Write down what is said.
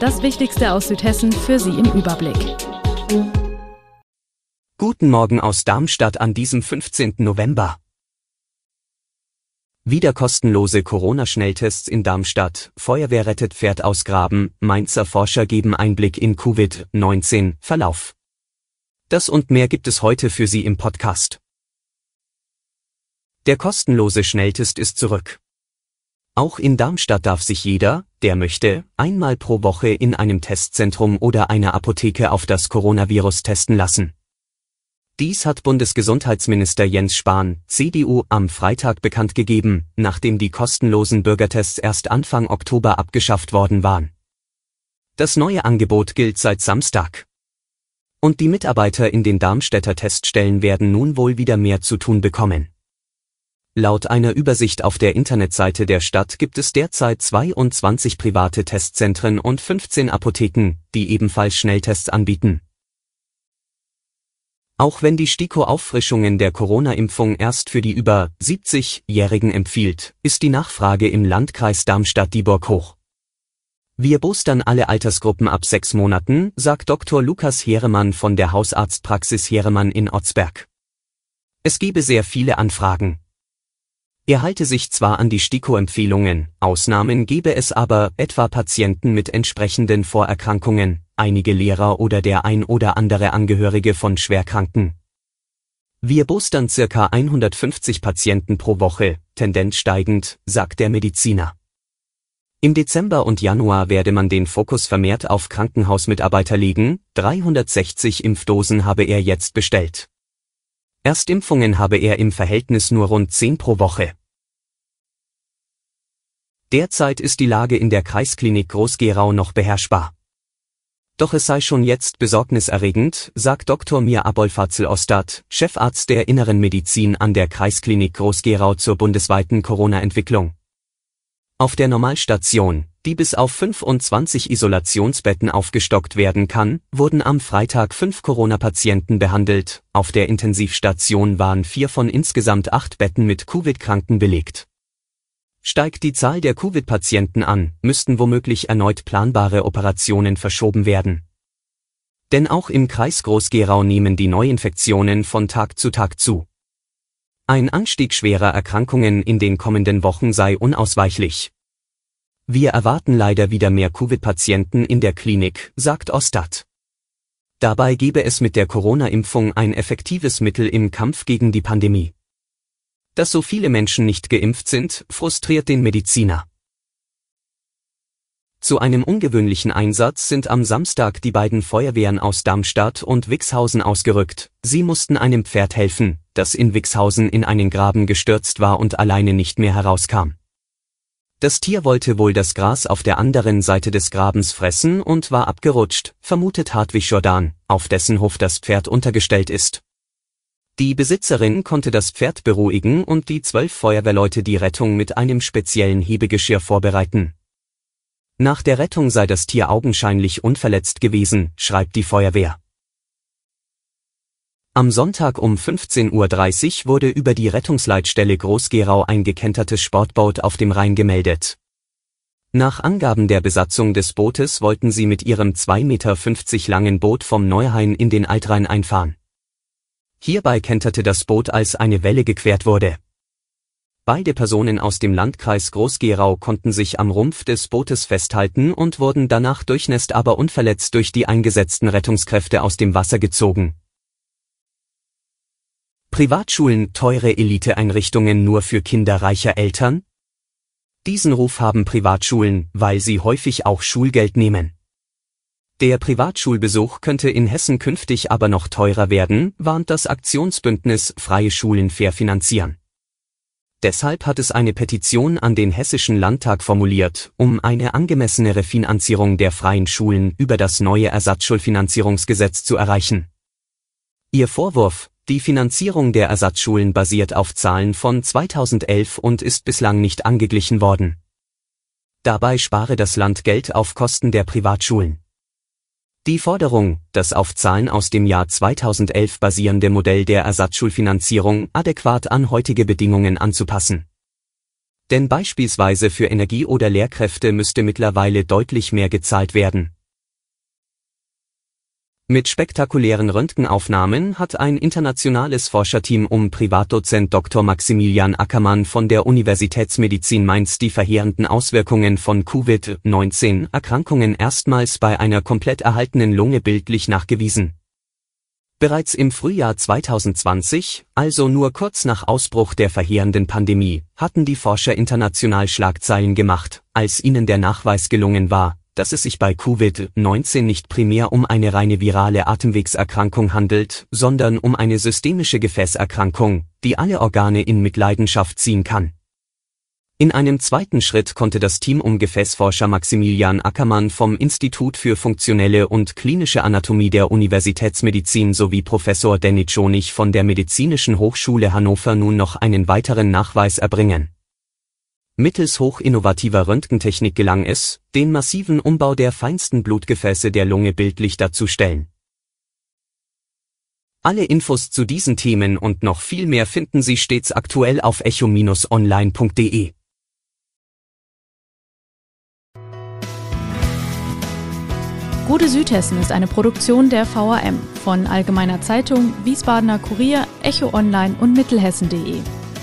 Das Wichtigste aus Südhessen für Sie im Überblick. Guten Morgen aus Darmstadt an diesem 15. November. Wieder kostenlose Corona-Schnelltests in Darmstadt, Feuerwehr rettet Pferd aus Graben, Mainzer Forscher geben Einblick in Covid-19 Verlauf. Das und mehr gibt es heute für Sie im Podcast. Der kostenlose Schnelltest ist zurück. Auch in Darmstadt darf sich jeder, der möchte, einmal pro Woche in einem Testzentrum oder einer Apotheke auf das Coronavirus testen lassen. Dies hat Bundesgesundheitsminister Jens Spahn, CDU, am Freitag bekannt gegeben, nachdem die kostenlosen Bürgertests erst Anfang Oktober abgeschafft worden waren. Das neue Angebot gilt seit Samstag. Und die Mitarbeiter in den Darmstädter Teststellen werden nun wohl wieder mehr zu tun bekommen. Laut einer Übersicht auf der Internetseite der Stadt gibt es derzeit 22 private Testzentren und 15 Apotheken, die ebenfalls Schnelltests anbieten. Auch wenn die STIKO Auffrischungen der Corona-Impfung erst für die über 70-Jährigen empfiehlt, ist die Nachfrage im Landkreis Darmstadt-Dieburg hoch. Wir boostern alle Altersgruppen ab sechs Monaten, sagt Dr. Lukas Heeremann von der Hausarztpraxis Heeremann in Otzberg. Es gebe sehr viele Anfragen. Er halte sich zwar an die STIKO-Empfehlungen, Ausnahmen gebe es aber, etwa Patienten mit entsprechenden Vorerkrankungen, einige Lehrer oder der ein oder andere Angehörige von Schwerkranken. Wir boostern circa 150 Patienten pro Woche, Tendenz steigend, sagt der Mediziner. Im Dezember und Januar werde man den Fokus vermehrt auf Krankenhausmitarbeiter legen, 360 Impfdosen habe er jetzt bestellt. Erstimpfungen habe er im Verhältnis nur rund 10 pro Woche. Derzeit ist die Lage in der Kreisklinik Groß-Gerau noch beherrschbar. Doch es sei schon jetzt besorgniserregend, sagt Dr. Mir Abolfazl-Ostad, Chefarzt der Inneren Medizin an der Kreisklinik Groß-Gerau zur bundesweiten Corona-Entwicklung. Auf der Normalstation, die bis auf 25 Isolationsbetten aufgestockt werden kann, wurden am Freitag fünf Corona-Patienten behandelt, auf der Intensivstation waren vier von insgesamt acht Betten mit Covid-Kranken belegt. Steigt die Zahl der Covid-Patienten an, müssten womöglich erneut planbare Operationen verschoben werden. Denn auch im Kreis Groß-Gerau nehmen die Neuinfektionen von Tag zu Tag zu. Ein Anstieg schwerer Erkrankungen in den kommenden Wochen sei unausweichlich. Wir erwarten leider wieder mehr Covid-Patienten in der Klinik, sagt Ostad. Dabei gebe es mit der Corona-Impfung ein effektives Mittel im Kampf gegen die Pandemie. Dass so viele Menschen nicht geimpft sind, frustriert den Mediziner. Zu einem ungewöhnlichen Einsatz sind am Samstag die beiden Feuerwehren aus Darmstadt und Wixhausen ausgerückt. Sie mussten einem Pferd helfen, das in Wixhausen in einen Graben gestürzt war und alleine nicht mehr herauskam. Das Tier wollte wohl das Gras auf der anderen Seite des Grabens fressen und war abgerutscht, vermutet Hartwig Jordan, auf dessen Hof das Pferd untergestellt ist. Die Besitzerin konnte das Pferd beruhigen und die zwölf Feuerwehrleute die Rettung mit einem speziellen Hebegeschirr vorbereiten. Nach der Rettung sei das Tier augenscheinlich unverletzt gewesen, schreibt die Feuerwehr. Am Sonntag um 15.30 Uhr wurde über die Rettungsleitstelle Groß-Gerau ein gekentertes Sportboot auf dem Rhein gemeldet. Nach Angaben der Besatzung des Bootes wollten sie mit ihrem 2,50 Meter langen Boot vom Neuhain in den Altrhein einfahren. Hierbei kenterte das Boot, als eine Welle gequert wurde. Beide Personen aus dem Landkreis Groß-Gerau konnten sich am Rumpf des Bootes festhalten und wurden danach durchnässt aber unverletzt durch die eingesetzten Rettungskräfte aus dem Wasser gezogen. Privatschulen teure Eliteeinrichtungen nur für Kinder reicher Eltern? Diesen Ruf haben Privatschulen, weil sie häufig auch Schulgeld nehmen. Der Privatschulbesuch könnte in Hessen künftig aber noch teurer werden, warnt das Aktionsbündnis Freie Schulen fair finanzieren. Deshalb hat es eine Petition an den Hessischen Landtag formuliert, um eine angemessene Refinanzierung der freien Schulen über das neue Ersatzschulfinanzierungsgesetz zu erreichen. Ihr Vorwurf, die Finanzierung der Ersatzschulen basiert auf Zahlen von 2011 und ist bislang nicht angeglichen worden. Dabei spare das Land Geld auf Kosten der Privatschulen. Die Forderung, das auf Zahlen aus dem Jahr 2011 basierende Modell der Ersatzschulfinanzierung adäquat an heutige Bedingungen anzupassen. Denn beispielsweise für Energie oder Lehrkräfte müsste mittlerweile deutlich mehr gezahlt werden. Mit spektakulären Röntgenaufnahmen hat ein internationales Forscherteam um Privatdozent Dr. Maximilian Ackermann von der Universitätsmedizin Mainz die verheerenden Auswirkungen von Covid-19-Erkrankungen erstmals bei einer komplett erhaltenen Lunge bildlich nachgewiesen. Bereits im Frühjahr 2020, also nur kurz nach Ausbruch der verheerenden Pandemie, hatten die Forscher international Schlagzeilen gemacht, als ihnen der Nachweis gelungen war, dass es sich bei Covid-19 nicht primär um eine reine virale Atemwegserkrankung handelt, sondern um eine systemische Gefäßerkrankung, die alle Organe in Mitleidenschaft ziehen kann. In einem zweiten Schritt konnte das Team um Gefäßforscher Maximilian Ackermann vom Institut für funktionelle und klinische Anatomie der Universitätsmedizin sowie Professor Denny Schonig von der Medizinischen Hochschule Hannover nun noch einen weiteren Nachweis erbringen Mittels hochinnovativer Röntgentechnik gelang es, den massiven Umbau der feinsten Blutgefäße der Lunge bildlich darzustellen. Alle Infos zu diesen Themen und noch viel mehr finden Sie stets aktuell auf echo-online.de. Gute Südhessen ist eine Produktion der VAM von Allgemeiner Zeitung, Wiesbadener Kurier, Echo Online und Mittelhessen.de.